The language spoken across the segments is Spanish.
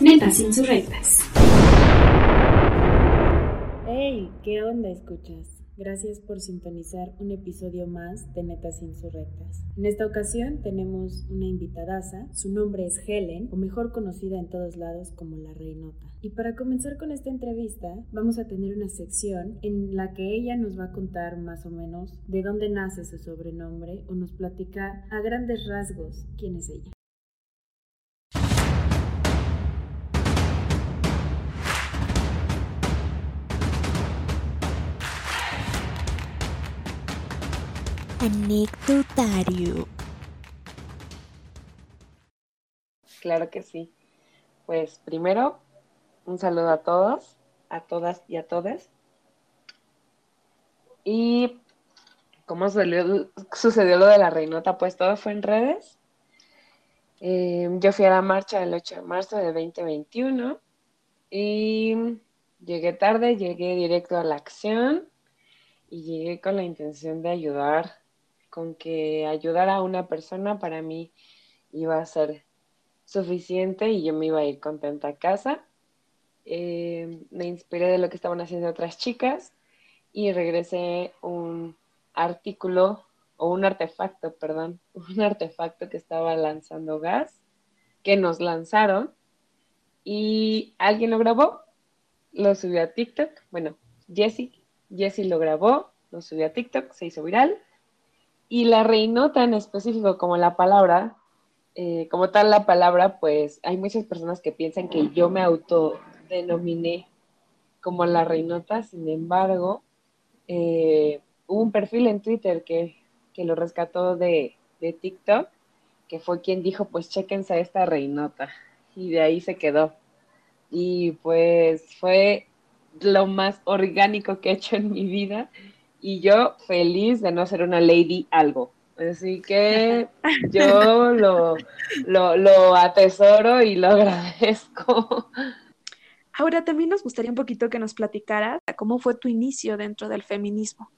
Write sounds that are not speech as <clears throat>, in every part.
Netas insurrectas. ¡Hey! ¿Qué onda escuchas? Gracias por sintonizar un episodio más de Netas Insurrectas. En esta ocasión tenemos una invitadaza, su nombre es Helen, o mejor conocida en todos lados como la Reinota. Y para comenzar con esta entrevista, vamos a tener una sección en la que ella nos va a contar más o menos de dónde nace su sobrenombre o nos platica a grandes rasgos quién es ella. Anecdotario. Claro que sí. Pues primero, un saludo a todos, a todas y a todas. Y cómo sucedió lo de la reinota, pues todo fue en redes. Eh, yo fui a la marcha del 8 de marzo de 2021 y llegué tarde, llegué directo a la acción y llegué con la intención de ayudar con que ayudar a una persona para mí iba a ser suficiente y yo me iba a ir contenta a casa. Eh, me inspiré de lo que estaban haciendo otras chicas y regresé un artículo o un artefacto, perdón, <laughs> un artefacto que estaba lanzando gas, que nos lanzaron y alguien lo grabó, lo subió a TikTok, bueno, Jessie, Jessie lo grabó, lo subió a TikTok, se hizo viral y la reinota en específico, como la palabra, eh, como tal la palabra, pues hay muchas personas que piensan que yo me autodenominé como la reinota, sin embargo, eh, hubo un perfil en Twitter que, lo rescató de, de, TikTok, que fue quien dijo, pues chéquense a esta reinota, y de ahí se quedó. Y pues fue lo más orgánico que he hecho en mi vida y yo feliz de no ser una lady algo. Así que yo <laughs> lo, lo, atesoro y lo <laughs> agradezco. Ahora también nos gustaría un poquito que nos platicaras cómo fue tu inicio dentro del feminismo.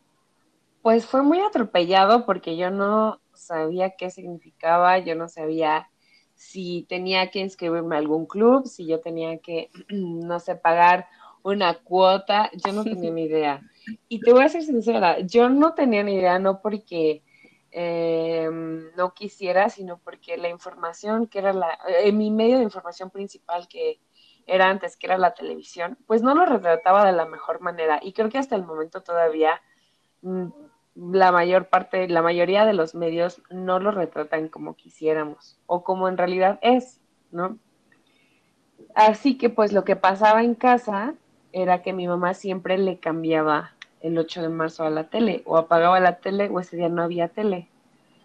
Pues fue muy atropellado porque yo no sabía qué significaba, yo no sabía si tenía que inscribirme a algún club, si yo tenía que, <clears throat> no sé, pagar una cuota, yo no tenía <laughs> ni idea. Y te voy a ser sincera, yo no tenía ni idea, no porque em, no quisiera, sino porque la información que era la, eh, mi medio de información principal que era antes, que era la televisión, pues no lo retrataba de la mejor manera. Y creo que hasta el momento todavía mm, la mayor parte, la mayoría de los medios no lo retratan como quisiéramos o como en realidad es, ¿no? Así que pues lo que pasaba en casa era que mi mamá siempre le cambiaba el 8 de marzo a la tele, o apagaba la tele o ese día no había tele.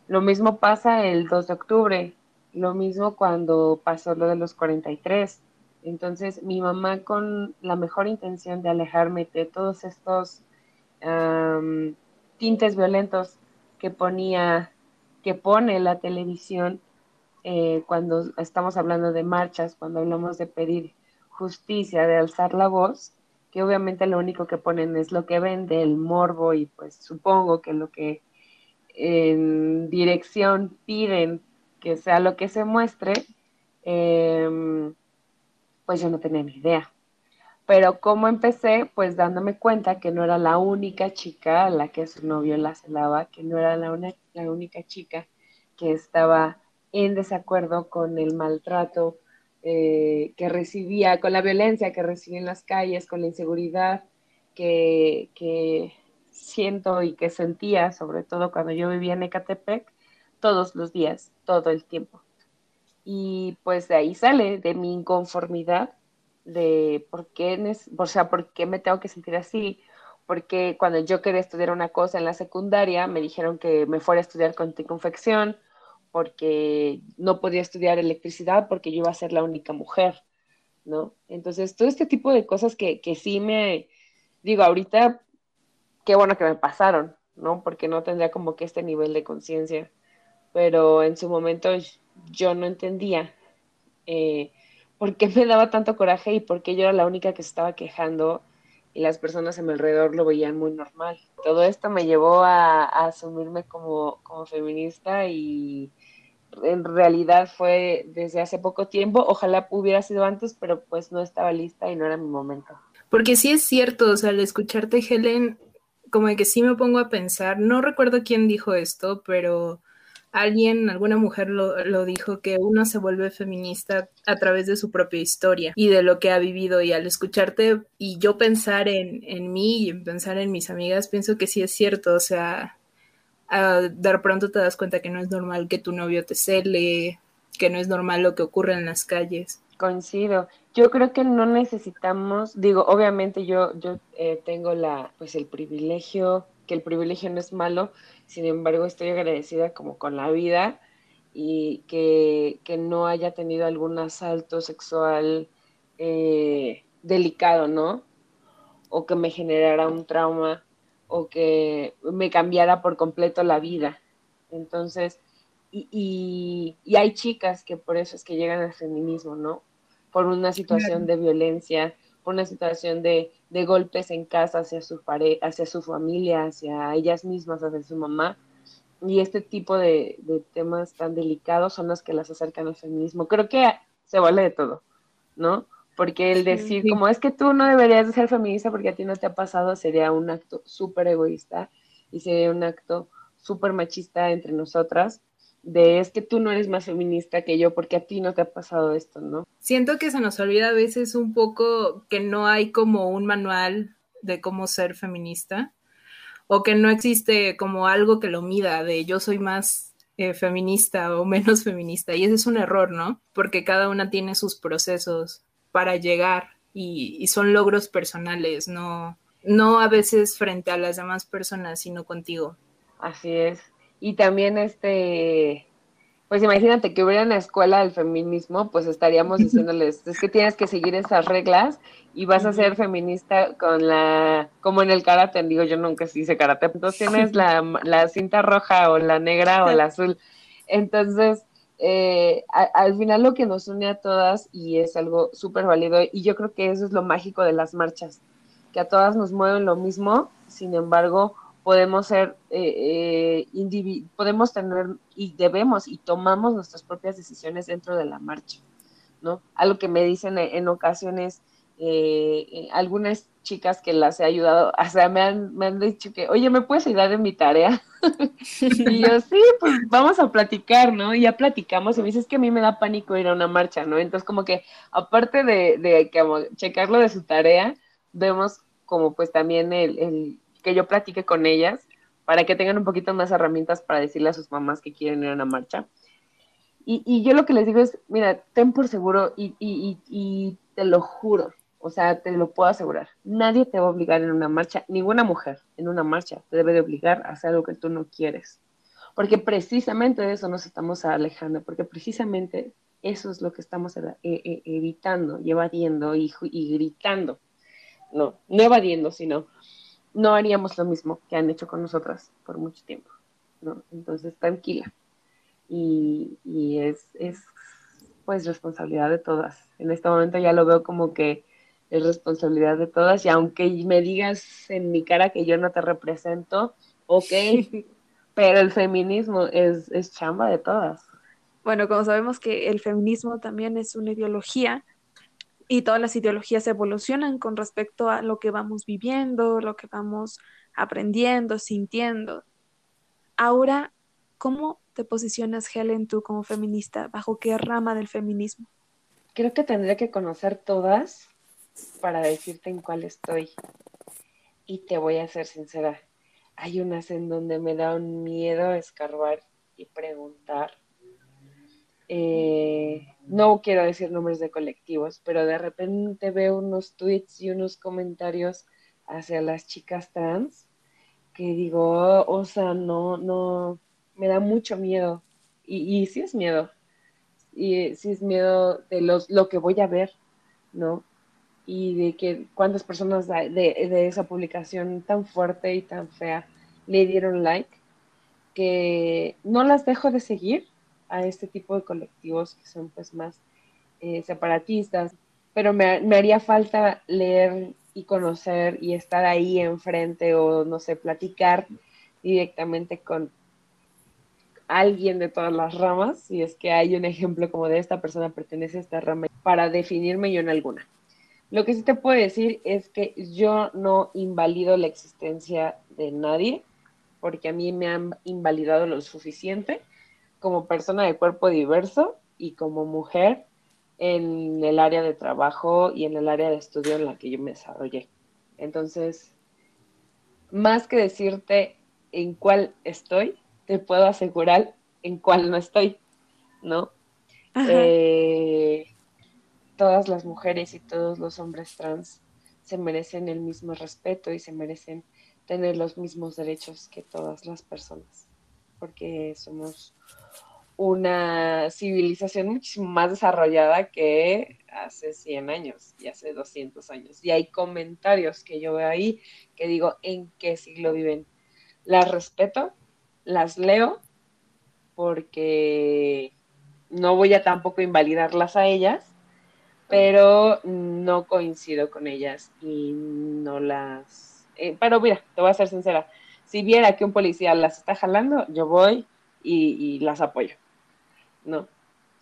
Lo mismo pasa el 2 de octubre, lo mismo cuando pasó lo de los 43. Entonces mi mamá con la mejor intención de alejarme de todos estos tintes violentos que ponía, que pone la televisión eh, cuando estamos hablando de marchas, cuando hablamos de pedir justicia, de alzar la voz, que obviamente lo único que ponen es lo que vende, el morbo, y pues supongo que lo que en dirección piden que sea lo que se muestre, em, pues yo no tenía ni idea. Pero como empecé, pues dándome cuenta que no era la única chica a la que su novio la celaba, que no era la, la única chica que estaba en desacuerdo con el maltrato eh, que recibía, con la violencia que recibía en las calles, con la inseguridad que, que siento y que sentía, sobre todo cuando yo vivía en Ecatepec, todos los días, todo el tiempo. Y pues de ahí sale, de mi inconformidad, de por qué, o sea, por qué me tengo que sentir así, porque cuando yo quería estudiar una cosa en la secundaria, me dijeron que me fuera a estudiar con porque no podía estudiar electricidad porque yo iba a ser la única mujer, ¿no? Entonces, todo este tipo de cosas que, que sí me, digo, ahorita, qué bueno que me pasaron, ¿no? Porque no tendría como que este nivel de conciencia, pero en su momento yo no entendía eh, por qué me daba tanto coraje y por qué yo era la única que se estaba quejando y las personas a mi alrededor lo veían muy normal. Todo esto me llevó a, asumirme como, como feminista y, en realidad fue desde hace poco tiempo, ojalá hubiera sido antes, pero pues no estaba lista y no era mi momento. Porque sí es cierto, o sea, al escucharte, Helen, como de que sí me pongo a pensar, no recuerdo quién dijo esto, pero alguien, alguna mujer lo, dijo, que uno se vuelve feminista a través de su propia historia y de lo que ha vivido. Y al escucharte y yo pensar en, en mí y en pensar en mis amigas, pienso que sí es cierto. O sea, de pronto te das cuenta que no es normal que tu novio te cele, que no es normal lo que ocurre en las calles. Coincido. Yo creo que no necesitamos, digo, obviamente yo, yo eh, tengo la, pues el privilegio, que el privilegio no es malo, sin embargo estoy agradecida como con la vida y que, no haya tenido algún asalto sexual eh, delicado, ¿no? O que me generara un trauma o que me cambiara por completo la vida. Entonces, y, y, hay chicas que por eso es que llegan al feminismo, ¿no? Por una situación de violencia, por una situación de, de golpes en casa hacia su, pare hacia su familia, hacia ellas mismas, hacia su mamá. Y este tipo de, de, temas tan delicados son los que las acercan al feminismo. Creo que se vale de todo, ¿no? Porque el decir, como es que tú no deberías de ser feminista porque a ti no te ha pasado, sería un acto súper egoísta y sería un acto súper machista entre nosotras de es que tú no eres más feminista que yo porque a ti no te ha pasado esto, ¿no? Siento que se nos olvida a veces un poco que no hay como un manual de cómo ser feminista o que no existe como algo que lo mida de yo soy más eh, feminista o menos <laughs> feminista y ese es un error, ¿no? Porque cada una tiene sus procesos para llegar y, y son logros personales, no, no a veces frente a las demás personas, sino contigo. Así es. Y también este, pues imagínate que hubiera una escuela del feminismo, pues estaríamos diciéndoles, es que tienes que seguir esas reglas y vas a ser feminista con la, como en el karate, digo yo nunca hice karate, entonces tienes la, la cinta roja o la negra o la <laughs> azul. Entonces, eh, al final lo que nos une a todas y es algo súper válido y yo creo que eso es lo mágico de las marchas, que a todas nos mueven lo mismo, sin embargo podemos ser, eh, eh podemos tener y debemos y tomamos nuestras propias decisiones dentro de la marcha, ¿no? Algo que me dicen en ocasiones eh, eh, algunas chicas que las he ayudado, o sea, me han, me han dicho que, oye, ¿me puedes ayudar en mi tarea? <laughs> y yo, sí, pues vamos a platicar, ¿no? Y ya platicamos y me dices que a mí me da pánico ir a una marcha, ¿no? Entonces, como que aparte de, de checarlo de su tarea, vemos como pues también el, el que yo platique con ellas para que tengan un poquito más herramientas para decirle a sus mamás que quieren ir a una marcha. Y, y yo lo que les digo es, mira, ten por seguro y, y, y te lo juro, o sea, te lo puedo asegurar. Nadie te va a obligar en una marcha, ninguna mujer en una marcha te debe de obligar a hacer algo que tú no quieres. Porque precisamente de eso nos estamos alejando, porque precisamente eso es lo que estamos e, e, evitando evadiendo y, y gritando. No, no evadiendo, sino no haríamos lo mismo que han hecho con nosotras por mucho tiempo. ¿no? Entonces, tranquila. Y, y es, es, pues, responsabilidad de todas. En este momento ya lo veo como que es responsabilidad de todas y aunque me digas en mi cara que yo no te represento, ok, pero el feminismo es, es chamba de todas. Bueno, como sabemos que el feminismo también es una ideología y todas las ideologías evolucionan con respecto a lo que vamos viviendo, lo que vamos aprendiendo, sintiendo. Ahora, ¿cómo te posicionas, Helen, tú como feminista? ¿Bajo qué rama del feminismo? Creo que tendría que conocer todas para decirte en cuál estoy. Y te voy a ser sincera, hay unas en donde me da un miedo escarbar y preguntar. Eh, no quiero decir nombres de colectivos, pero de repente veo unos tweets y unos comentarios hacia las chicas trans que digo, o sea, no, no, me da mucho miedo. Y, y sí es miedo. Y sí es miedo de los, lo que voy a ver, ¿no? Y de que cuántas personas de, de, esa publicación tan fuerte y tan fea le dieron like, que no las dejo de seguir a este tipo de colectivos que son pues más eh, separatistas, pero me, me, haría falta leer y conocer y estar ahí enfrente o no sé, platicar directamente con alguien de todas las ramas, si es que hay un ejemplo como de esta persona pertenece a esta rama, para definirme yo en alguna. Lo que sí te puedo decir es que yo no invalido la existencia de nadie, porque a mí me han invalidado lo suficiente como persona de cuerpo diverso y como mujer en el área de trabajo y en el área de estudio en la que yo me desarrollé. Entonces, más que decirte en cuál estoy, te puedo asegurar en cuál no estoy, ¿no? Eh, todas las mujeres y todos los hombres trans se merecen el mismo respeto y se merecen tener los mismos derechos que todas las personas, porque somos una civilización muchísimo más desarrollada que hace 100 años y hace 200 años. Y hay comentarios que yo veo ahí que digo, ¿en qué siglo viven? Las respeto, las leo, porque no voy a tampoco invalidarlas a ellas, pero no coincido con ellas y no las... Eh, pero mira, te voy a ser sincera, si viera que un policía las está jalando, yo voy y, las apoyo, ¿no?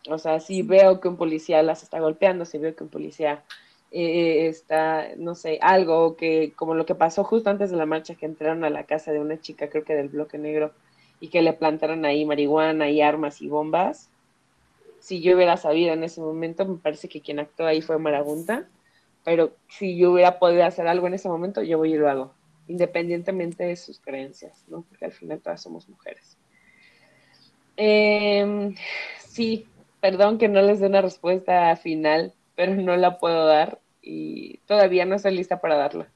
O sea, si veo que un policía las está golpeando, si veo que un policía eh, está, no sé, algo que, como lo que pasó justo antes de la marcha, que entraron a la casa de una chica, creo que del bloque negro, y que le plantaron ahí marihuana y armas y bombas, si yo hubiera sabido en ese momento, me parece que quien actuó ahí fue Marabunta, pero si yo hubiera podido hacer algo en ese momento, yo voy y lo hago, independientemente de sus creencias, ¿no? Porque al final todas somos mujeres. Em, sí, perdón que no les dé una respuesta final, pero no la puedo dar y todavía no estoy lista para darla.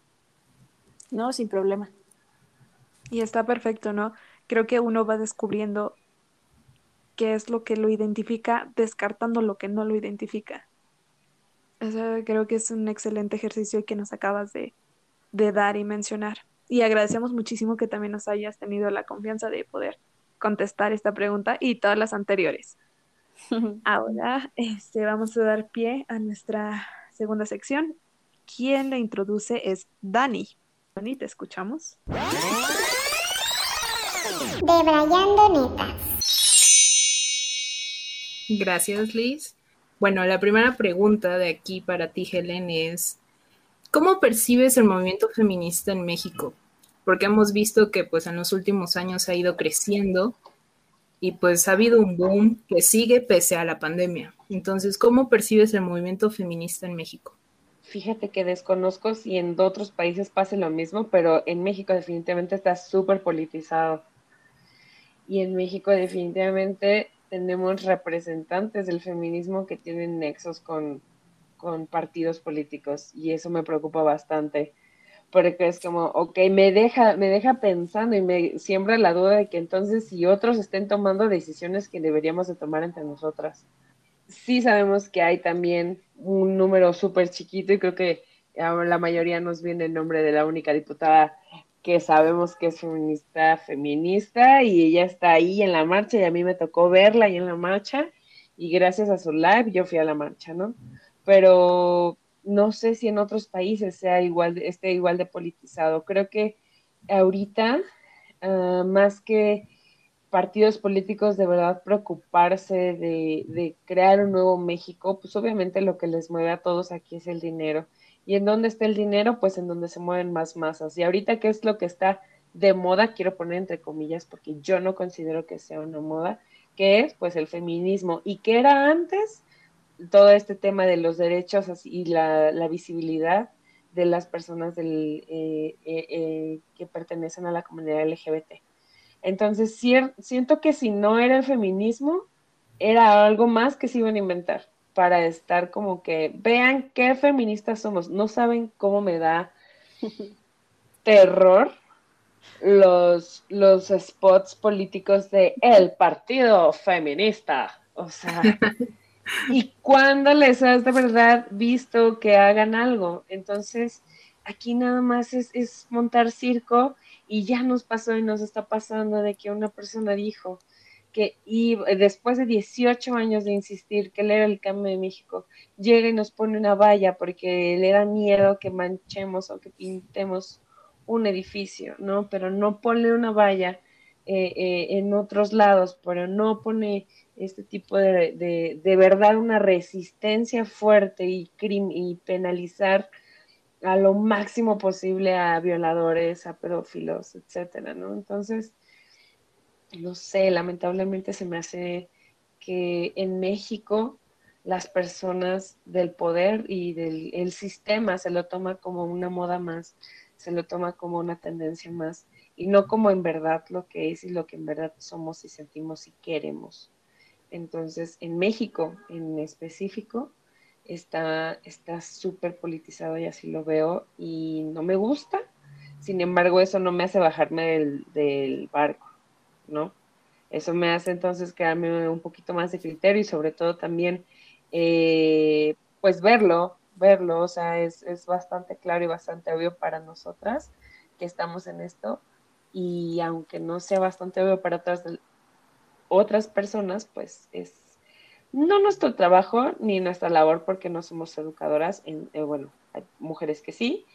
No, sin problema. Y está perfecto, ¿no? Creo que uno va descubriendo qué es lo que lo identifica, descartando lo que no lo identifica. Eso creo que es un excelente ejercicio que nos acabas de, de dar y mencionar. Y agradecemos muchísimo que también nos hayas tenido la confianza de poder contestar esta pregunta y todas las anteriores. <laughs> Ahora este, vamos a dar pie a nuestra segunda sección. Quien la introduce es Dani. Dani, te escuchamos. Debrayando netas. Gracias, Liz. Bueno, la primera pregunta de aquí para ti, Helen, es ¿cómo percibes el movimiento feminista en México? Porque hemos visto que pues en los últimos años ha ido creciendo y pues ha habido un boom que sigue pese a la pandemia. Entonces, ¿cómo percibes el movimiento feminista en México? Fíjate que desconozco si en otros países pase lo mismo, pero en México definitivamente está súper politizado. Y en México definitivamente tenemos representantes del feminismo que tienen nexos con, partidos políticos y eso me preocupa bastante porque es como, ok, me deja, me deja pensando y me siembra la duda de que entonces si otros estén tomando decisiones que deberíamos de tomar entre nosotras. Sí sabemos que hay también un número súper chiquito y creo que la mayoría nos viene el nombre de la única diputada que sabemos que es feminista, feminista, y ella está ahí en la marcha, y a mí me tocó verla ahí en la marcha, y gracias a su live yo fui a la marcha, ¿no? Pero no sé si en otros países sea igual, esté igual de politizado. Creo que ahorita, ah, más que partidos políticos de verdad preocuparse de, de crear un nuevo México, pues obviamente lo que les mueve a todos aquí es el dinero ¿Y en dónde está el dinero? Pues en donde se mueven más masas. Y ahorita, ¿qué es lo que está de moda? Quiero poner entre comillas porque yo no considero que sea una moda, que es pues el feminismo. ¿Y qué era antes? Todo este tema de los derechos y la, visibilidad de las personas del, eh, eh, eh, que pertenecen a la comunidad LGBT. Entonces, siento que si no era el feminismo, era algo más que se iban a inventar para estar como que vean qué feministas somos. No saben cómo me da <laughs> terror los, los spots políticos de el partido feminista. O sea, <laughs> y cuando les has de verdad visto que hagan algo. Entonces, aquí nada más es, es montar circo y ya nos pasó y nos está pasando de que una persona dijo, que y después de 18 años de insistir que él era el cambio de México, llega y nos pone una valla porque le da miedo que manchemos o que pintemos un edificio, ¿no? Pero no pone una valla eh, eh, en otros lados, pero no pone este tipo de, de, verdad una resistencia fuerte y, y penalizar a lo máximo posible a violadores, a pedófilos, etcétera, ¿no? Entonces, no sé, lamentablemente se me hace que en México las personas del poder y del sistema se lo toma como una moda más, se lo toma como una tendencia más y no como en verdad lo que es y lo que en verdad somos y sentimos y queremos. Entonces, en México en específico está súper politizado y así lo veo y no me gusta. Sin embargo, eso no me hace bajarme del, del barco, ¿no? Eso me hace entonces quedarme un poquito más de criterio y sobre todo también, eh, pues verlo, verlo, o sea, es, es, bastante claro y bastante obvio para nosotras que estamos en esto y aunque no sea bastante obvio para otras, otras personas, pues es no nuestro trabajo ni nuestra labor porque no somos educadoras, en, eh, bueno, hay mujeres que sí,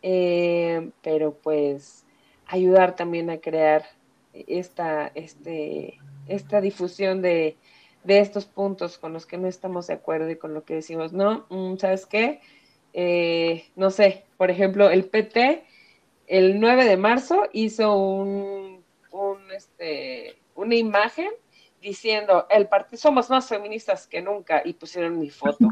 eh, pero pues ayudar también a crear esta, este, esta difusión de, estos puntos con los que no estamos de acuerdo y con lo que decimos, no, mm, ¿sabes qué? Eh, no sé, por ejemplo, el PT el 9 de marzo hizo un, este, una imagen diciendo, el partido somos más feministas que nunca y pusieron mi foto,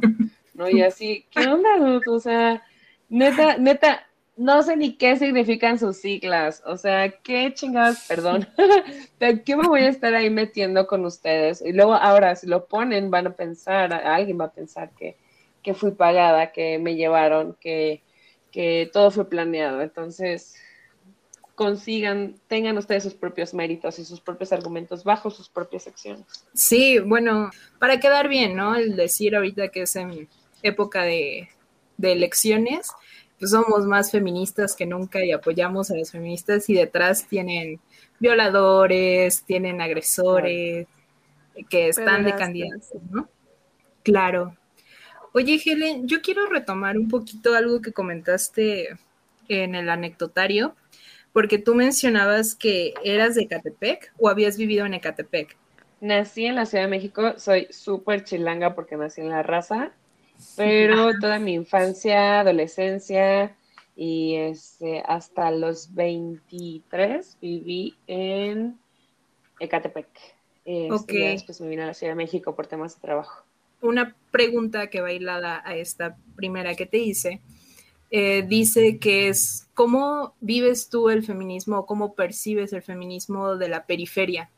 ¿no? Y así, ¿qué onda, O sea, neta, neta, no sé ni qué significan sus siglas, o sea, qué chingadas, perdón, <laughs> ¿de qué me voy a estar ahí metiendo con ustedes? Y luego ahora, si lo ponen, van a pensar, alguien va a pensar que, que fui pagada, que me llevaron, que, que todo fue planeado. Entonces, consigan, tengan ustedes sus propios méritos y sus propios argumentos bajo sus propias acciones. Sí, bueno, para quedar bien, ¿no? El decir ahorita que es en época de, de elecciones, somos más feministas que nunca y apoyamos a las feministas y detrás tienen violadores, tienen agresores que están de candidatos, ¿no? Claro. Oye, Helen, yo quiero retomar un poquito algo que comentaste en el anecdotario, porque tú mencionabas que eras de Ecatepec o habías vivido en Ecatepec. Nací en la Ciudad de México, soy súper chilanga porque nací en la raza pero <laughs> toda mi infancia, adolescencia y este, hasta los 23 viví en Ecatepec. Este, después me vine a la Ciudad de México por temas de trabajo. Una pregunta que va hilada a esta primera que te hice. Eh, dice que es cómo vives tú el feminismo o cómo percibes el feminismo de la periferia,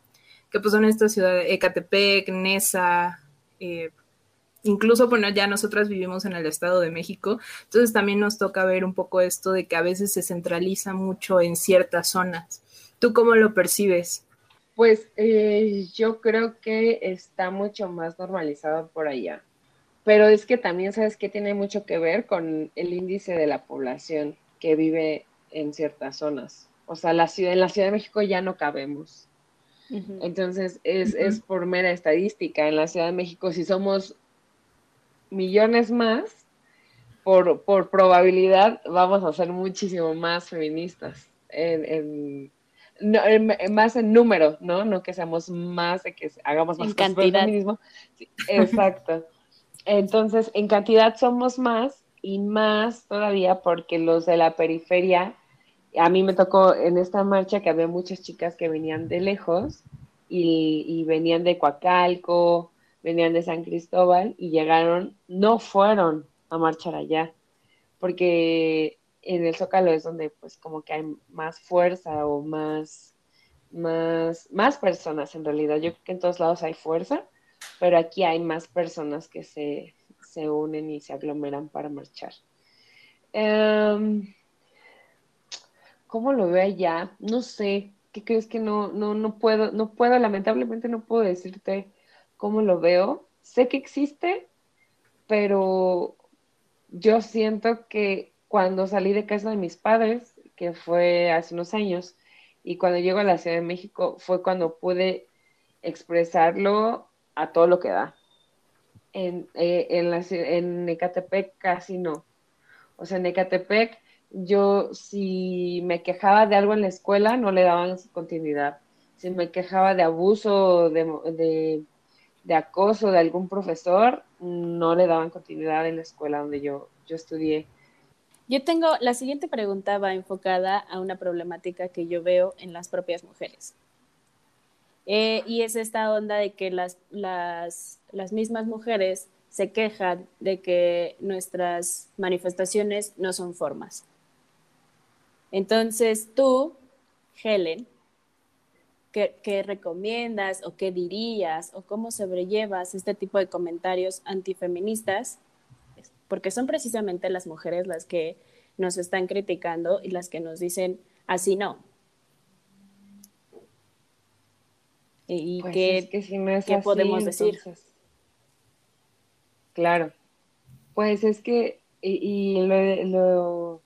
que pues son estas ciudades, Ecatepec, Nesa, eh, incluso, bueno, ya nosotras vivimos en el Estado de México, entonces también nos toca ver un poco esto de que a veces se centraliza mucho en ciertas zonas. ¿Tú cómo lo percibes? Pues eh, yo creo que está mucho más normalizado por allá, pero es que también, ¿sabes que Tiene mucho que ver con el índice de la población que vive en ciertas zonas. O sea, la ciudad, en la Ciudad de México ya no cabemos. Entonces, es, es, por mera estadística. En la Ciudad de México, si somos millones más, por, por probabilidad vamos a ser muchísimo más feministas. En, más en número, ¿no? No que seamos más, de que hagamos más en cantidad. feminismo. exacto. Entonces, en cantidad somos más y más todavía porque los de la periferia, a mí me tocó en esta marcha que había muchas chicas que venían de lejos y, y venían de Coacalco, venían de San Cristóbal y llegaron, no fueron a marchar allá, porque en el Zócalo es donde pues como que hay más fuerza o más, más, más personas en realidad. Yo creo que en todos lados hay fuerza, pero aquí hay más personas que se, se unen y se aglomeran para marchar. Em, ¿Cómo lo veo allá? No sé. ¿Qué crees que no, no, no puedo, no puedo, lamentablemente no puedo decirte cómo lo veo. Sé que existe, pero yo siento que cuando salí de casa de mis padres, que fue hace unos años, y cuando llego a la Ciudad de México fue cuando pude expresarlo a todo lo que da. En, eh, en, la, en Ecatepec casi no. O sea, en Ecatepec yo si me quejaba de algo en la escuela no le daban continuidad si me quejaba de abuso, de, de, acoso de algún profesor, no le daban continuidad en la escuela donde yo, yo estudié. Yo tengo, la siguiente pregunta va enfocada a una problemática que yo veo en las propias mujeres. Eh, y es esta onda de que las, las, las mismas mujeres se quejan de que nuestras manifestaciones no son formas. Entonces tú, Helen, ¿qué, recomiendas o qué dirías o cómo sobrellevas este tipo de comentarios antifeministas? Porque son precisamente las mujeres las que nos están criticando y las que nos dicen así no. ¿Y pues qué, ¿qué podemos decir? Claro. Pues es que, y, lo,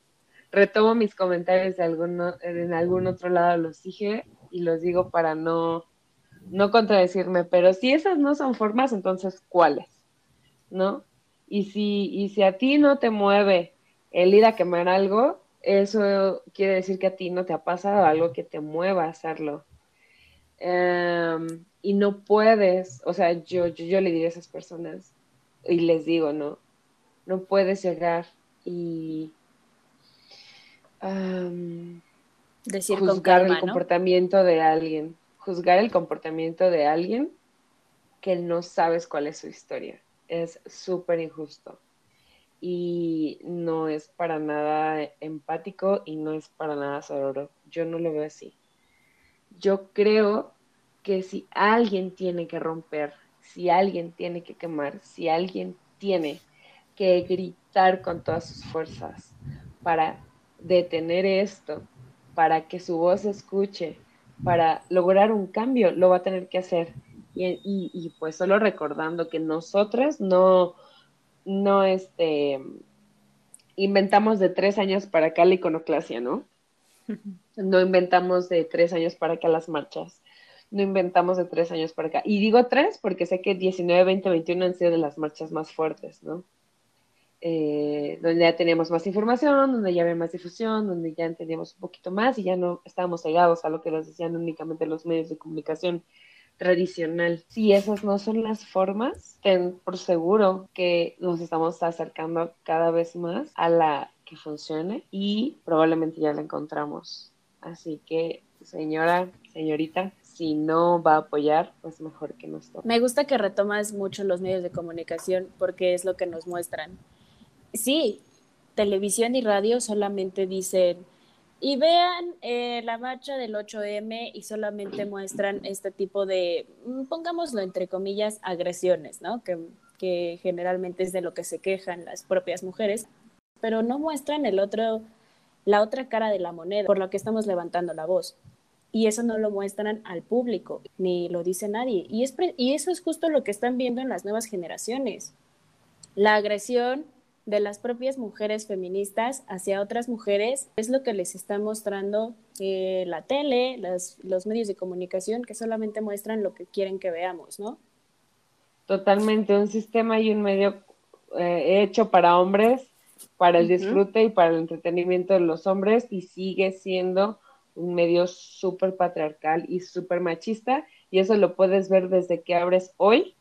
retomo mis comentarios de alguno, en algún otro lado los dije y los digo para no, no contradecirme, pero si esas no son formas, entonces ¿cuáles? ¿No? Y si, y si a ti no te mueve el ir a quemar algo, eso quiere decir que a ti no te ha pasado algo que te mueva a hacerlo. Em, y no puedes, o sea, yo, yo, le diría a esas personas, y les digo, no, no puedes llegar y Decir juzgar el comportamiento de alguien, juzgar el comportamiento de alguien que no sabes cuál es su historia. Es súper injusto y no es para nada empático y no es para nada sororo. Yo no lo veo así. Yo creo que si alguien tiene que romper si alguien tiene que quemar, si alguien tiene que gritar con todas sus fuerzas para detener esto, para que su voz se escuche, para lograr un cambio, lo va a tener que hacer. Y, pues solo recordando que nosotras no, no este, inventamos de tres años para acá la iconoclasia, ¿no? <laughs> No inventamos de tres años para acá las marchas no inventamos de tres años para acá. Y digo tres porque sé que 19, 20, 21 han sido de las marchas más fuertes, ¿no? Eh, donde ya teníamos más información, donde ya había más difusión, donde ya entendíamos un poquito más y ya no estábamos cegados a lo que nos decían únicamente los medios de comunicación tradicional. Si esas no son las formas, ten por seguro que nos estamos acercando cada vez más a la que funcione y probablemente ya la encontramos. Así que, señora, señorita, si no va a apoyar, pues mejor que no esté. Me gusta que retomas mucho los medios de comunicación porque es lo que nos muestran. Sí, televisión y radio solamente dicen, y vean eh, la marcha del 8M y solamente muestran este tipo de, mm, pongámoslo entre comillas, agresiones, ¿no? Que, que generalmente es de lo que se quejan las propias mujeres, pero no muestran el otro, la otra cara de la moneda, por lo que estamos levantando la voz y eso no lo muestran al público, ni lo dice nadie. Y, es y eso es justo lo que están viendo en las nuevas generaciones. La agresión de las propias mujeres feministas hacia otras mujeres es lo que les está mostrando eh, la tele, los medios de comunicación, que solamente muestran lo que quieren que veamos, ¿no? Totalmente, un sistema y un medio eh, hecho para hombres, para el disfrute y para el entretenimiento de los hombres y sigue siendo un medio súper patriarcal y súper machista, y eso lo puedes ver desde que abres hoy,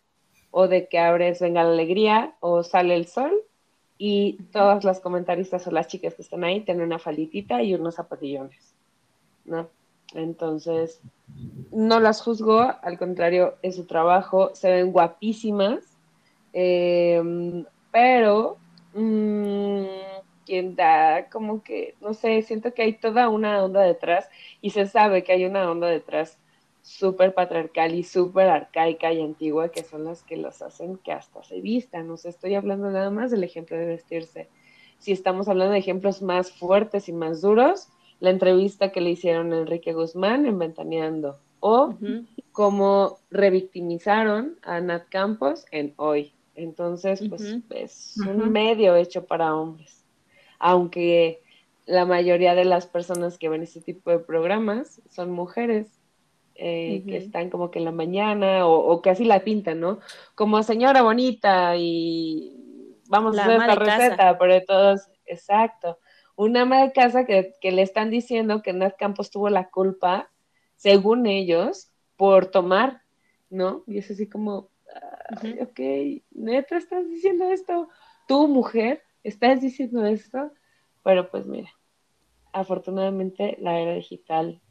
o de que abres Venga la Alegría, o Sale el Sol, y todas las comentaristas o las chicas que están ahí tienen una falitita y unos zapatillones, ¿no? Entonces, no las juzgo, al contrario, es su trabajo, se ven guapísimas, em, pero... Mm, quien da como que, no sé, siento que hay toda una onda detrás y se sabe que hay una onda detrás súper patriarcal y súper arcaica y antigua que son las que los hacen que hasta se vistan. No sé, estoy hablando nada más del ejemplo de vestirse. Si estamos hablando de ejemplos más fuertes y más duros, la entrevista que le hicieron a Enrique Guzmán en Ventaneando o cómo revictimizaron a Nat Campos en Hoy. Entonces, pues es un medio hecho para hombres aunque la mayoría de las personas que ven este tipo de programas son mujeres eh, que están como que en la mañana o, que así la pintan, ¿no? Como señora bonita y vamos a hacer esta receta, pero de todos, exacto. Una ama de casa que, le están diciendo que Nat Campos tuvo la culpa según ellos, por tomar, ¿no? Y es así como, ok, neta, estás diciendo esto, tu mujer, estás diciendo esto, pero pues mira, afortunadamente la era digital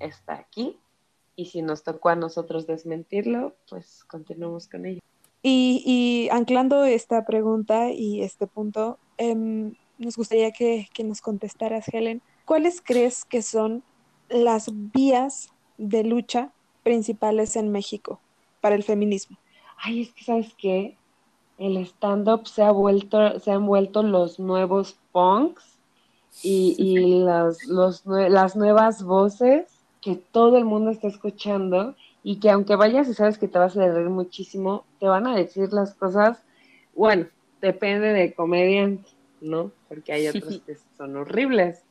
está aquí y si nos tocó a nosotros desmentirlo, pues continuamos con ello. Y, anclando esta pregunta y este punto, em, nos gustaría que, que nos contestaras, Helen, ¿cuáles crees que son las vías de lucha principales en México para el feminismo? Ay, es que sabes qué, el stand-up se ha vuelto, se han vuelto los nuevos punks y, y <laughs> los, las nuevas voces que todo el mundo está escuchando y que aunque vayas y sabes que te vas a reír muchísimo, te van a decir las cosas, bueno, depende de comediante, ¿no? Porque hay otros que son horribles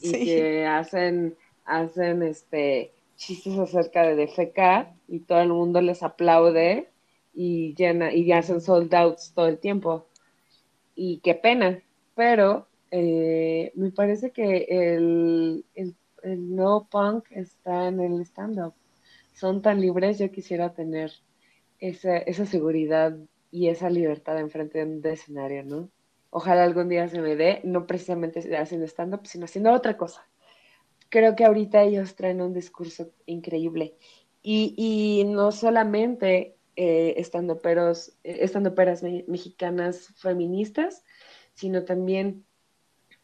y que hacen, hacen este chistes acerca de defecar y todo el mundo les aplaude y llena y hacen sold outs todo el tiempo. Y qué pena, pero eh, me parece que el, el el punk está en el stand-up. Son tan libres, yo quisiera tener esa, esa seguridad y esa libertad enfrente de un escenario, ¿no? Ojalá algún día se me dé, no precisamente haciendo stand-up, sino haciendo otra cosa. Creo que ahorita ellos traen un discurso increíble. Y, y no solamente eh, estando peros, eh, estando peras mexicanas feministas, sino también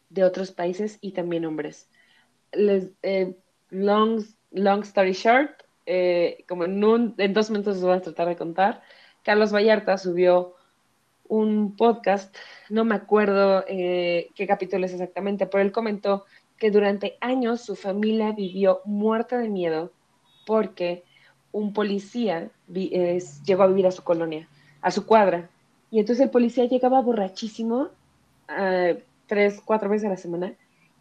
de otros países y también hombres eh, long, long story short, eh, como en, en dos minutos les voy a tratar de contar, Carlos Vallarta subió un podcast, no me acuerdo eh, qué capítulo es exactamente, pero él comentó que durante años su familia vivió muerta de miedo porque un policía llegó a vivir a su colonia, a su cuadra, y entonces el policía llegaba borrachísimo tres, cuatro veces a la semana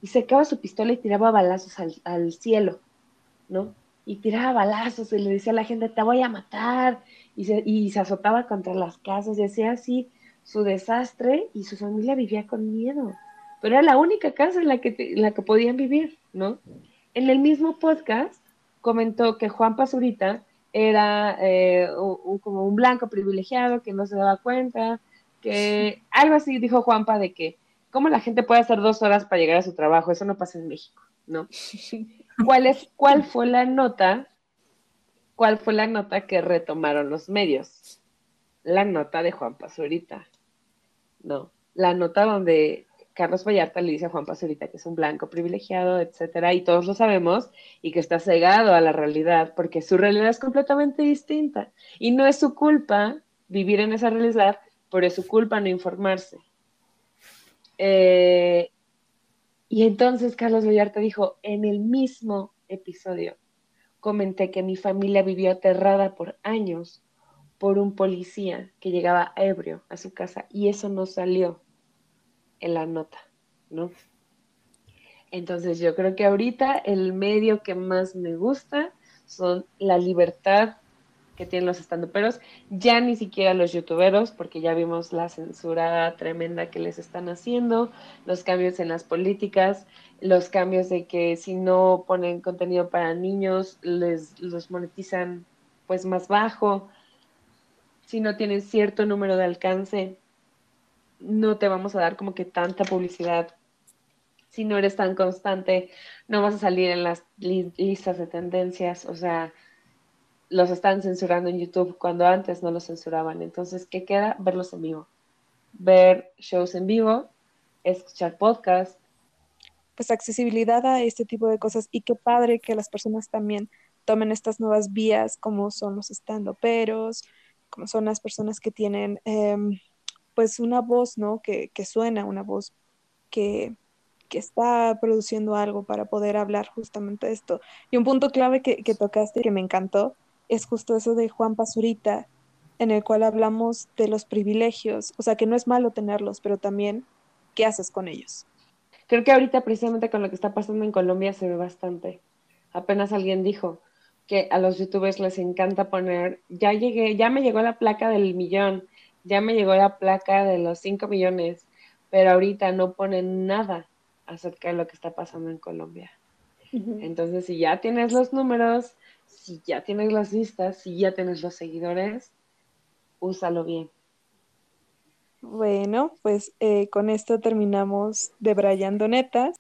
y sacaba su pistola y tiraba balazos al, cielo, ¿no? Y tiraba balazos y le decía a la gente, te voy a matar, y se, y se azotaba contra las casas y hacía así su desastre y su familia vivía con miedo. Pero era la única casa en la que, la que podían vivir, ¿no? En el mismo podcast comentó que Juan Pazurita era eh, como un blanco privilegiado que no se daba cuenta, que algo así dijo Juanpa de que ¿Cómo la gente puede hacer dos horas para llegar a su trabajo? Eso no pasa en México, ¿no? ¿Cuál, es, cuál fue la nota? ¿Cuál fue la nota que retomaron los medios? La nota de Juan Pazurita, ¿no? La nota donde Carlos Vallarta le dice a Juan Pazurita que es un blanco privilegiado, etcétera, y todos lo sabemos, y que está cegado a la realidad, porque su realidad es completamente distinta. Y no es su culpa vivir en esa realidad, pero es su culpa no informarse. Eh, y entonces Carlos Vallarta dijo, en el mismo episodio, comenté que mi familia vivió aterrada por años por un policía que llegaba ebrio a su casa y eso no salió en la nota, ¿no? Entonces yo creo que ahorita el medio que más me gusta son la libertad que tienen los estandoperos, ya ni siquiera los youtuberos, porque ya vimos la censura tremenda que les están haciendo, los cambios en las políticas, los cambios de que si no ponen contenido para niños, les los monetizan pues más bajo, si no tienes cierto número de alcance, no te vamos a dar como que tanta publicidad. Si no eres tan constante, no vas a salir en las listas de tendencias, o sea, los están censurando en YouTube cuando antes no los censuraban. Entonces, ¿qué queda? Verlos en vivo. Ver shows en vivo, escuchar podcasts. Pues accesibilidad a este tipo de cosas y qué padre que las personas también tomen estas nuevas vías como son los estandoperos, como son las personas que tienen em, pues una voz, ¿no? Que, que suena, una voz que, que está produciendo algo para poder hablar justamente de esto. Y un punto clave que, que tocaste que me encantó es justo eso de Juan Pazurita, en el cual hablamos de los privilegios, o sea que no es malo tenerlos, pero también qué haces con ellos. Creo que ahorita precisamente con lo que está pasando en Colombia se ve bastante. Apenas alguien dijo que a los youtubers les encanta poner, ya llegué, ya me llegó la placa del millón, ya me llegó la placa de los cinco millones, pero ahorita no ponen nada acerca de lo que está pasando en Colombia. Entonces, si ya tienes los números, si ya tienes las vistas, si ya tienes los seguidores, úsalo bien. Bueno, pues eh, con esto terminamos de Brayando Netas.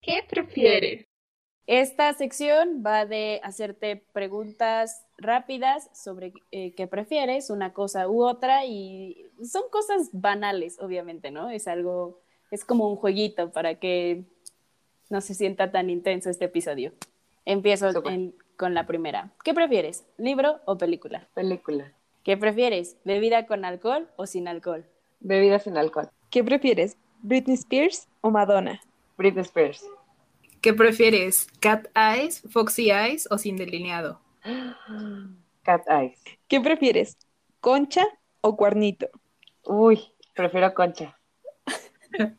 ¿Qué prefieres? Esta sección va de hacerte preguntas rápidas sobre eh, qué prefieres, una cosa u otra, y son cosas banales, obviamente, ¿no? Es algo, es como un jueguito para que no se sienta tan intenso este episodio. Empiezo en- con la primera. ¿Qué prefieres, libro o película? Película. ¿Qué prefieres, bebida con alcohol o sin alcohol? Bebidas sin alcohol. ¿Qué prefieres, Britney Spears o Madonna? Britney Spears. ¿Qué prefieres? ¿Cat Eyes, Foxy Eyes o sin delineado? <gasps> Cat Eyes. ¿Qué prefieres, Concha o Cuernito? Uy, prefiero concha. <laughs>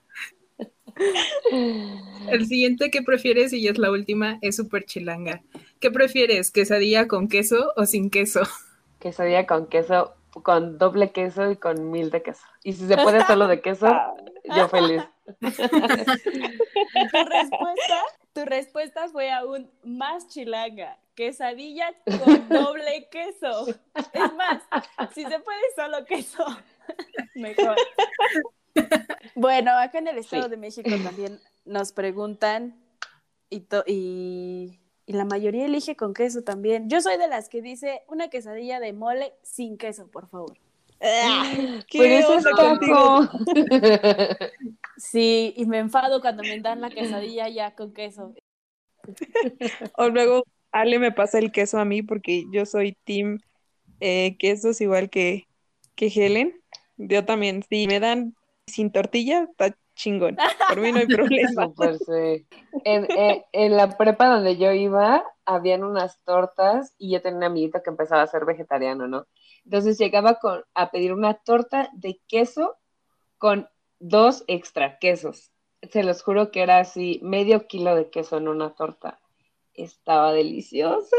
El siguiente que prefieres, y ya es la última, es súper chilanga. ¿Qué prefieres? ¿Quesadilla con queso o sin queso? Quesadilla con queso, con doble queso y con mil de queso. Y si se puede solo de queso, yo feliz. Tu respuesta, tu respuesta fue aún más chilanga. Quesadilla con doble queso. Es más, si se puede solo queso, mejor. Bueno, acá en el Estado Sí. de México también nos preguntan y, to- y, y la mayoría elige con queso también. Yo soy de las que dice una quesadilla de mole sin queso, por favor. <laughs> ¿Qué Pero eso es. Sí, y me enfado cuando me dan la quesadilla ya con queso. O luego Ale me pasa el queso a mí porque yo soy team eh, quesos igual que, que Helen. Yo también, si me dan sin tortilla, está chingón. Por mí no hay <laughs> problema. Súper, sí. En, en- en la prepa donde yo iba, habían unas tortas y yo tenía un amiguito que empezaba a ser vegetariano, ¿no? Entonces llegaba con, a pedir una torta de queso con dos extra quesos. Se los juro que era así, medio kilo de queso en una torta. Estaba deliciosa.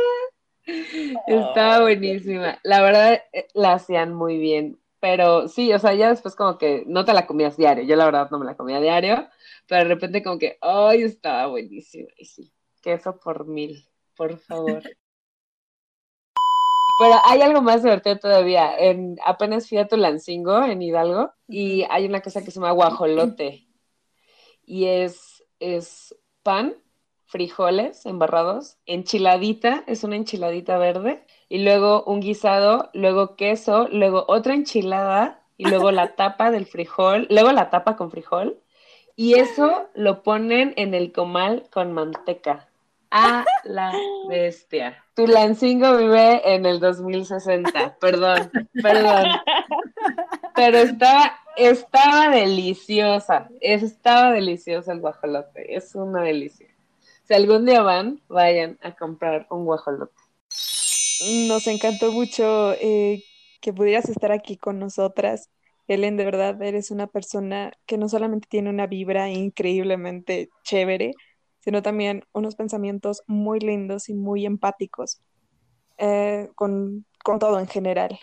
<laughs> Estaba buenísima. La verdad, eh, la hacían muy bien. Pero sí, o sea, ya después como que no te la comías diario. Yo la verdad no me la comía diario. Pero de repente como que, ¡ay, estaba buenísima! Y sí, queso por mil, por favor. <laughs> Pero hay algo más divertido todavía. En, apenas fui a Tulancingo, en Hidalgo, y hay una cosa que se llama guajolote. Y es, es pan, frijoles embarrados, enchiladita, es una enchiladita verde, y luego un guisado, luego queso, luego otra enchilada, y luego la tapa del frijol, luego la tapa con frijol, y eso lo ponen en el comal con manteca. A la bestia. Tulancingo vive en el 2060. Perdón, perdón. Pero estaba, estaba deliciosa. Estaba deliciosa el guajolote. Es una delicia. Si algún día van, vayan a comprar un guajolote. Nos encantó mucho eh, que pudieras estar aquí con nosotras. Helen, de verdad, eres una persona que no solamente tiene una vibra increíblemente chévere, sino también unos pensamientos muy lindos y muy empáticos eh, con, con todo en general.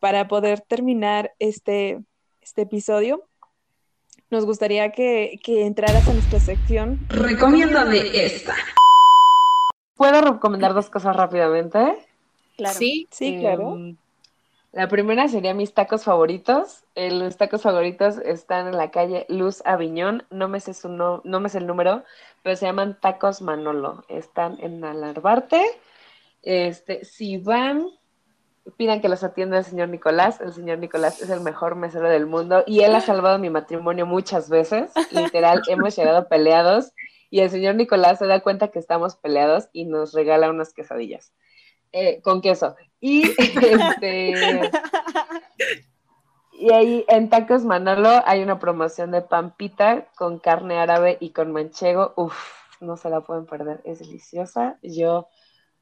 Para poder terminar este, este episodio, nos gustaría que, que entraras a nuestra sección. Recomiéndame esta. ¿Puedo recomendar dos cosas rápidamente? Claro. Sí, Sí, claro. Em, La primera sería mis tacos favoritos. Eh, los tacos favoritos están en la calle Luz Aviñón. No me sé su no, no me sé el número, pero se llaman Tacos Manolo. Están en Alarbarte. Este, si van, pidan que los atienda el señor Nicolás. El señor Nicolás es el mejor mesero del mundo y él ha salvado mi matrimonio muchas veces. Literal, <laughs> hemos llegado peleados y el señor Nicolás se da cuenta que estamos peleados y nos regala unas quesadillas eh, con queso. Y <laughs> este. Y ahí en Tacos Manolo hay una promoción de pampita con carne árabe y con manchego. Uf, no se la pueden perder, es deliciosa. Yo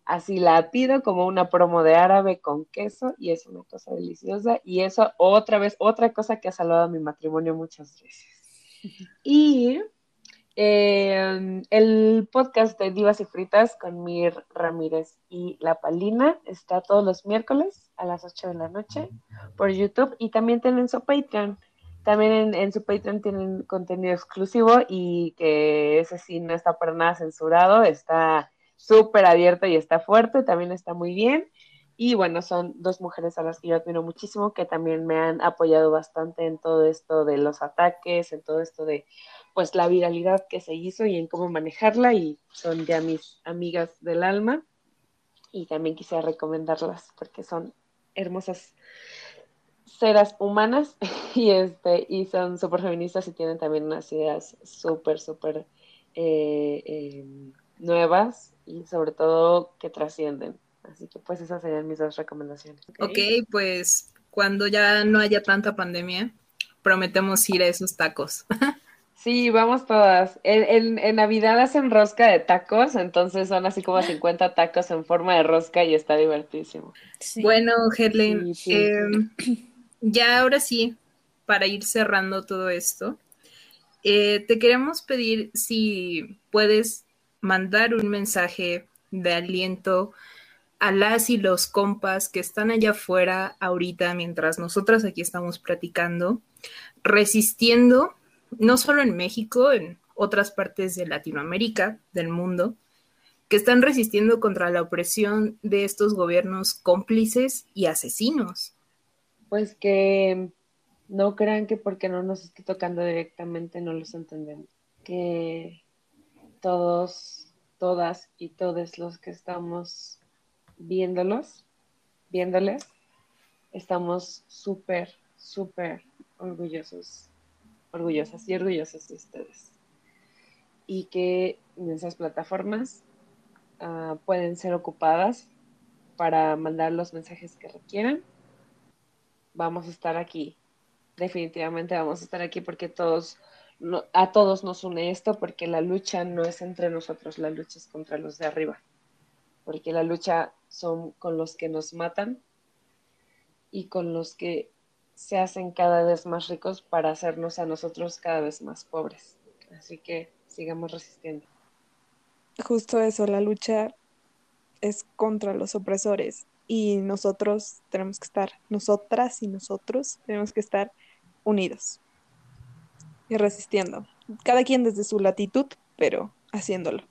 así la pido como una promo de árabe con queso y es una cosa deliciosa. Y eso otra vez, otra cosa que ha salvado mi matrimonio muchas veces. Y eh, el podcast de Divas y Fritas con Mir Ramírez y La Palina está todos los miércoles a las 8 de la noche por YouTube y también tienen su Patreon. también en, su Patreon tienen contenido exclusivo y que ese sí no está para nada censurado, está súper abierto y está fuerte, también está muy bien. Y bueno, son dos mujeres a las que yo admiro muchísimo, que también me han apoyado bastante en todo esto de los ataques, en todo esto de pues la viralidad que se hizo y en cómo manejarla y son ya mis amigas del alma. Y también quisiera recomendarlas porque son hermosas seras humanas <laughs> y este y son súper feministas y tienen también unas ideas súper súper eh, eh, nuevas y sobre todo que trascienden así que pues esas serían mis dos recomendaciones ok, pues cuando ya no haya tanta pandemia prometemos ir a esos tacos <laughs> Sí, vamos todas. En, en, Navidad hacen rosca de tacos, entonces son así como 50 tacos en forma de rosca y está divertísimo. Bueno, Helen, em, ya ahora sí, para ir cerrando todo esto, eh, te queremos pedir si puedes mandar un mensaje de aliento a las y los compas que están allá afuera ahorita mientras nosotras aquí estamos platicando, resistiendo no solo en México, en otras partes de Latinoamérica, del mundo, que están resistiendo contra la opresión de estos gobiernos cómplices y asesinos. Pues que no crean que porque no nos esté tocando directamente no los entendemos. Que todos, todas y todos los que estamos viéndolos, viéndoles, estamos súper, súper orgullosos orgullosas y orgullosos de ustedes. Y que esas plataformas ah, pueden ser ocupadas para mandar los mensajes que requieran. Vamos a estar aquí. Definitivamente vamos a estar aquí porque todos, a todos nos une esto, porque la lucha no es entre nosotros, la lucha es contra los de arriba. Porque la lucha son con los que nos matan y con los que se hacen cada vez más ricos para hacernos a nosotros cada vez más pobres. Así que sigamos resistiendo. Justo eso, la lucha es contra los opresores y nosotros tenemos que estar, nosotras y nosotros tenemos que estar unidos y resistiendo. Cada quien desde su latitud, pero haciéndolo.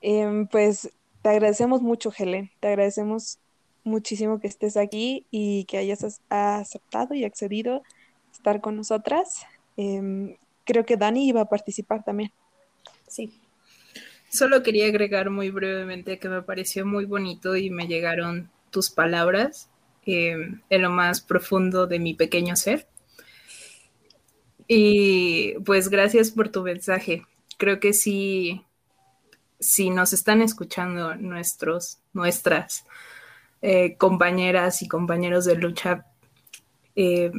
Em, pues te agradecemos mucho, Helen. Te agradecemos muchísimo que estés aquí y que hayas aceptado y accedido estar con nosotras. Em, creo que Dani iba a participar también. Sí. Solo quería agregar muy brevemente que me pareció muy bonito y me llegaron tus palabras em, en lo más profundo de mi pequeño ser. Y pues gracias por tu mensaje. Creo que sí, si nos están escuchando nuestros, nuestras eh, compañeras y compañeros de lucha, eh,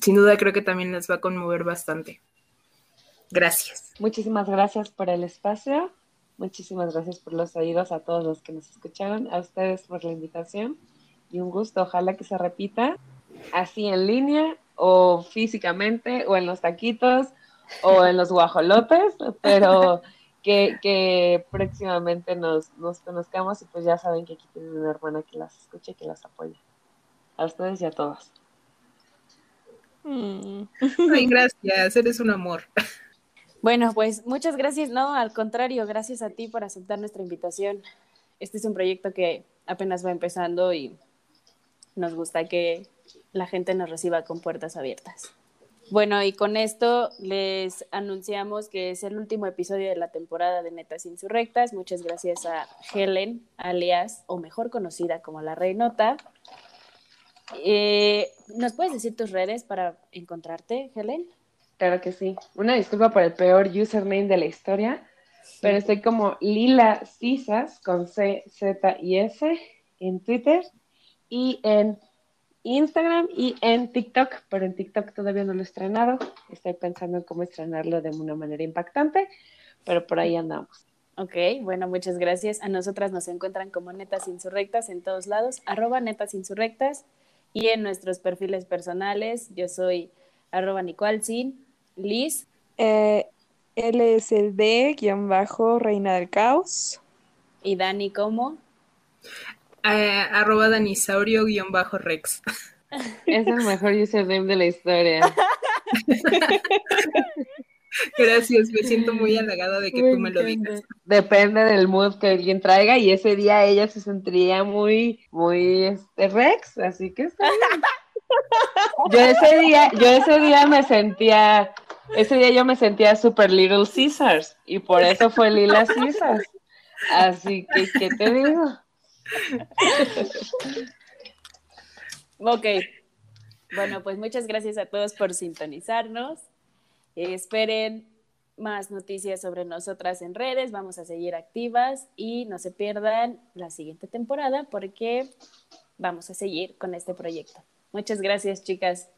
sin duda creo que también les va a conmover bastante. Gracias. Muchísimas gracias por el espacio. Muchísimas gracias por los oídos a todos los que nos escucharon, a ustedes por la invitación y un gusto. Ojalá que se repita así en línea o físicamente o en los taquitos o en los guajolotes, pero <laughs> que, próximamente nos, nos, conozcamos y pues ya saben que aquí tienen una hermana que las escuche y que las apoya. A ustedes y a todos. Mm. Ay, gracias, eres un amor. Bueno, pues muchas gracias, no, al contrario, gracias a ti por aceptar nuestra invitación. Este es un proyecto que apenas va empezando y nos gusta que la gente nos reciba con puertas abiertas. Bueno, y con esto les anunciamos que es el último episodio de la temporada de Netas Insurrectas. Muchas gracias a Helen, alias, o mejor conocida como la Reinota. Eh, ¿Nos puedes decir tus redes para encontrarte, Helen? Claro que sí. Una disculpa por el peor username de la historia, pero estoy como Lila Cisas con C, Z y S en Twitter y en Instagram y en TikTok, pero en TikTok todavía no lo he estrenado. Estoy pensando en cómo estrenarlo de una manera impactante, pero por ahí andamos. Ok, bueno, muchas gracias. A nosotras nos encuentran como Netas Insurrectas en todos lados, arroba Netas Insurrectas y en nuestros perfiles personales. Yo soy arroba Sin, Liz. Eh, LSD-Reina del Caos. Y Dani como eh, arroba danisaurio-rex. Es el mejor username de la historia. <laughs> Gracias, me siento muy halagada de que tú me lo digas. Depende del mood que alguien traiga y ese día ella se sentiría muy, muy este, Rex, así que está bien. Yo ese día, yo ese día me sentía, ese día yo me sentía super Little Caesars y por eso fue Lila Caesars. Así que, ¿qué te digo? Ok. Bueno, pues muchas gracias a todos por sintonizarnos. Eh, esperen más noticias sobre nosotras en redes. Vamos a seguir activas y no se pierdan la siguiente temporada porque vamos a seguir con este proyecto. Muchas gracias, chicas,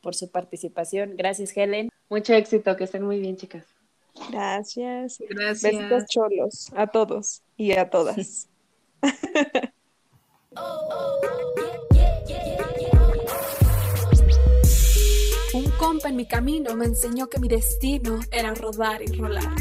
por su participación. Gracias, Helen. Mucho éxito, que estén muy bien, chicas. Gracias. Gracias. Besitos cholos a todos y a todas. <laughs> Un compa en mi camino me enseñó que mi destino era rodar y rolar.